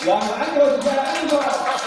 Yang Anton, sejarah Anton.